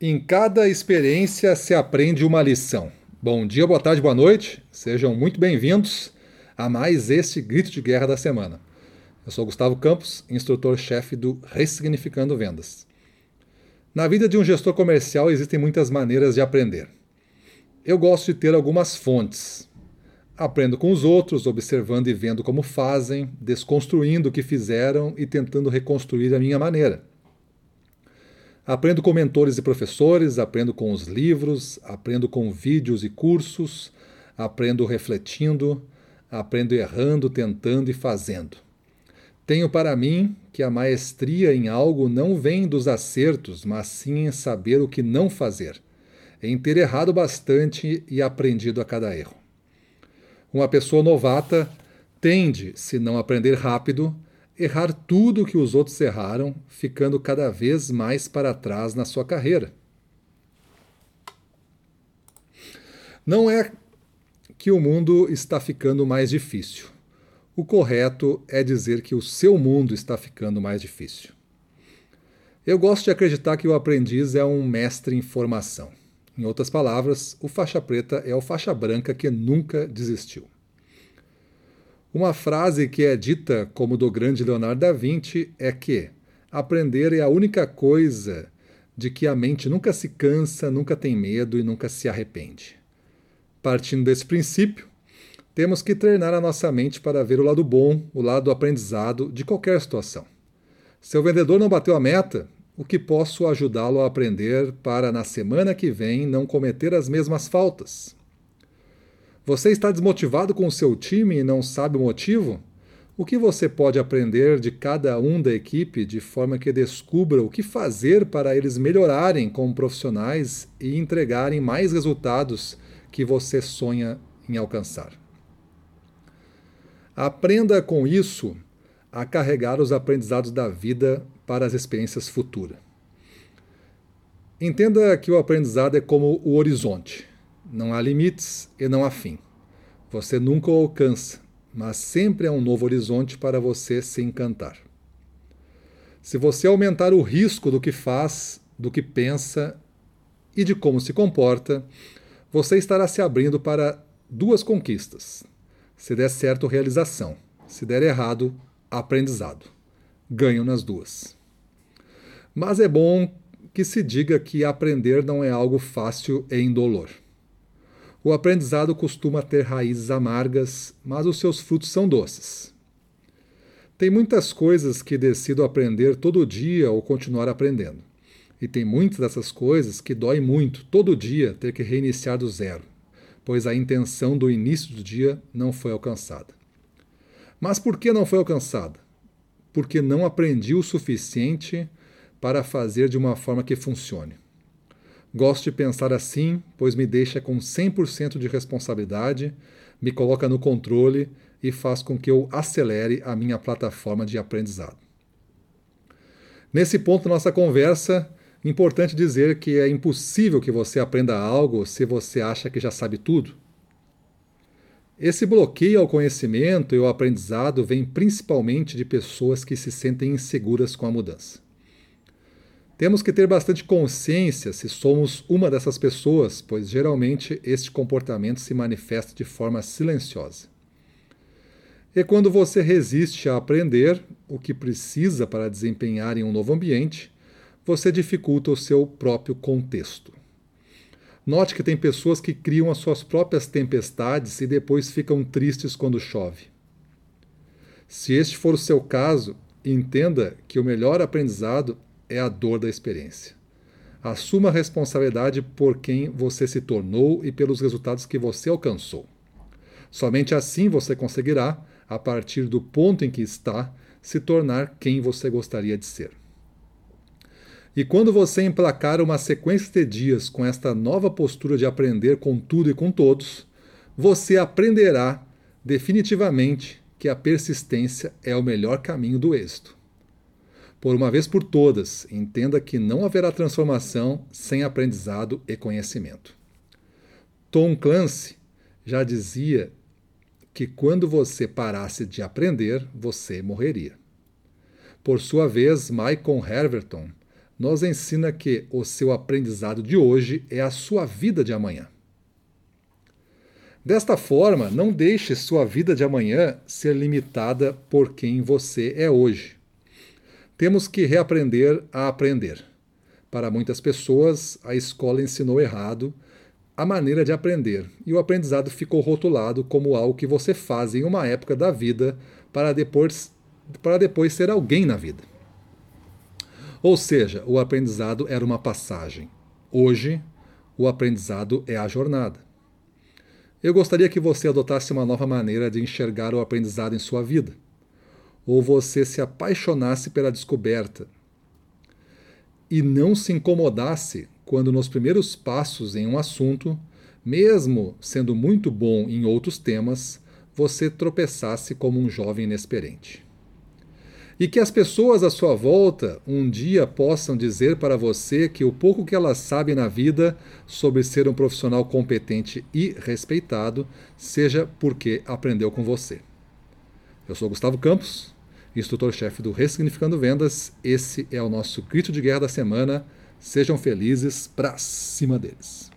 Em cada experiência se aprende uma lição. Bom dia, boa tarde, boa noite. Sejam muito bem-vindos a mais este grito de guerra da semana. Eu sou Gustavo Campos, instrutor-chefe do Ressignificando Vendas. Na vida de um gestor comercial existem muitas maneiras de aprender. Eu gosto de ter algumas fontes. Aprendo com os outros, observando e vendo como fazem, desconstruindo o que fizeram e tentando reconstruir a minha maneira. Aprendo com mentores e professores, aprendo com os livros, aprendo com vídeos e cursos, aprendo refletindo, aprendo errando, tentando e fazendo. Tenho para mim que a maestria em algo não vem dos acertos, mas sim em saber o que não fazer, em ter errado bastante e aprendido a cada erro. Uma pessoa novata tende, se não aprender rápido, errar tudo que os outros erraram, ficando cada vez mais para trás na sua carreira. Não é que o mundo está ficando mais difícil. O correto é dizer que o seu mundo está ficando mais difícil. Eu gosto de acreditar que o aprendiz é um mestre em formação. Em outras palavras, o faixa preta é o faixa branca que nunca desistiu. Uma frase que é dita como do grande Leonardo da Vinci é que aprender é a única coisa de que a mente nunca se cansa, nunca tem medo e nunca se arrepende. Partindo desse princípio, temos que treinar a nossa mente para ver o lado bom, o lado do aprendizado de qualquer situação. Se o vendedor não bateu a meta, o que posso ajudá-lo a aprender para na semana que vem não cometer as mesmas faltas? Você está desmotivado com o seu time e não sabe o motivo? O que você pode aprender de cada um da equipe de forma que descubra o que fazer para eles melhorarem como profissionais e entregarem mais resultados que você sonha em alcançar? Aprenda com isso a carregar os aprendizados da vida para as experiências futuras. Entenda que o aprendizado é como o horizonte. Não há limites e não há fim. Você nunca o alcança, mas sempre é um novo horizonte para você se encantar. Se você aumentar o risco do que faz, do que pensa e de como se comporta, você estará se abrindo para duas conquistas. Se der certo, realização. Se der errado, aprendizado. Ganho nas duas. Mas é bom que se diga que aprender não é algo fácil e indolor. O aprendizado costuma ter raízes amargas, mas os seus frutos são doces. Tem muitas coisas que decido aprender todo dia ou continuar aprendendo. E tem muitas dessas coisas que dói muito todo dia ter que reiniciar do zero, pois a intenção do início do dia não foi alcançada. Mas por que não foi alcançada? Porque não aprendi o suficiente para fazer de uma forma que funcione. Gosto de pensar assim, pois me deixa com 100% de responsabilidade, me coloca no controle e faz com que eu acelere a minha plataforma de aprendizado. Nesse ponto da nossa conversa, importante dizer que é impossível que você aprenda algo se você acha que já sabe tudo. Esse bloqueio ao conhecimento e ao aprendizado vem principalmente de pessoas que se sentem inseguras com a mudança. Temos que ter bastante consciência se somos uma dessas pessoas, pois geralmente este comportamento se manifesta de forma silenciosa. E quando você resiste a aprender o que precisa para desempenhar em um novo ambiente, você dificulta o seu próprio contexto. Note que tem pessoas que criam as suas próprias tempestades e depois ficam tristes quando chove. Se este for o seu caso, entenda que o melhor aprendizado é a dor da experiência. Assuma a responsabilidade por quem você se tornou e pelos resultados que você alcançou. Somente assim você conseguirá, a partir do ponto em que está, se tornar quem você gostaria de ser. E quando você emplacar uma sequência de dias com esta nova postura de aprender com tudo e com todos, você aprenderá definitivamente que a persistência é o melhor caminho do êxito. Por uma vez por todas, entenda que não haverá transformação sem aprendizado e conhecimento. Tom Clancy já dizia que quando você parasse de aprender, você morreria. Por sua vez, Michael Herverton nos ensina que o seu aprendizado de hoje é a sua vida de amanhã. Desta forma, não deixe sua vida de amanhã ser limitada por quem você é hoje. Temos que reaprender a aprender. Para muitas pessoas, a escola ensinou errado a maneira de aprender e o aprendizado ficou rotulado como algo que você faz em uma época da vida para depois, para depois ser alguém na vida. Ou seja, o aprendizado era uma passagem. Hoje, o aprendizado é a jornada. Eu gostaria que você adotasse uma nova maneira de enxergar o aprendizado em sua vida. Ou você se apaixonasse pela descoberta e não se incomodasse quando nos primeiros passos em um assunto, mesmo sendo muito bom em outros temas, você tropeçasse como um jovem inexperiente e que as pessoas à sua volta um dia possam dizer para você que o pouco que elas sabem na vida sobre ser um profissional competente e respeitado seja porque aprendeu com você. Eu sou Gustavo Campos, instrutor-chefe do Ressignificando Vendas. Esse é o nosso grito de guerra da semana. Sejam felizes para cima deles.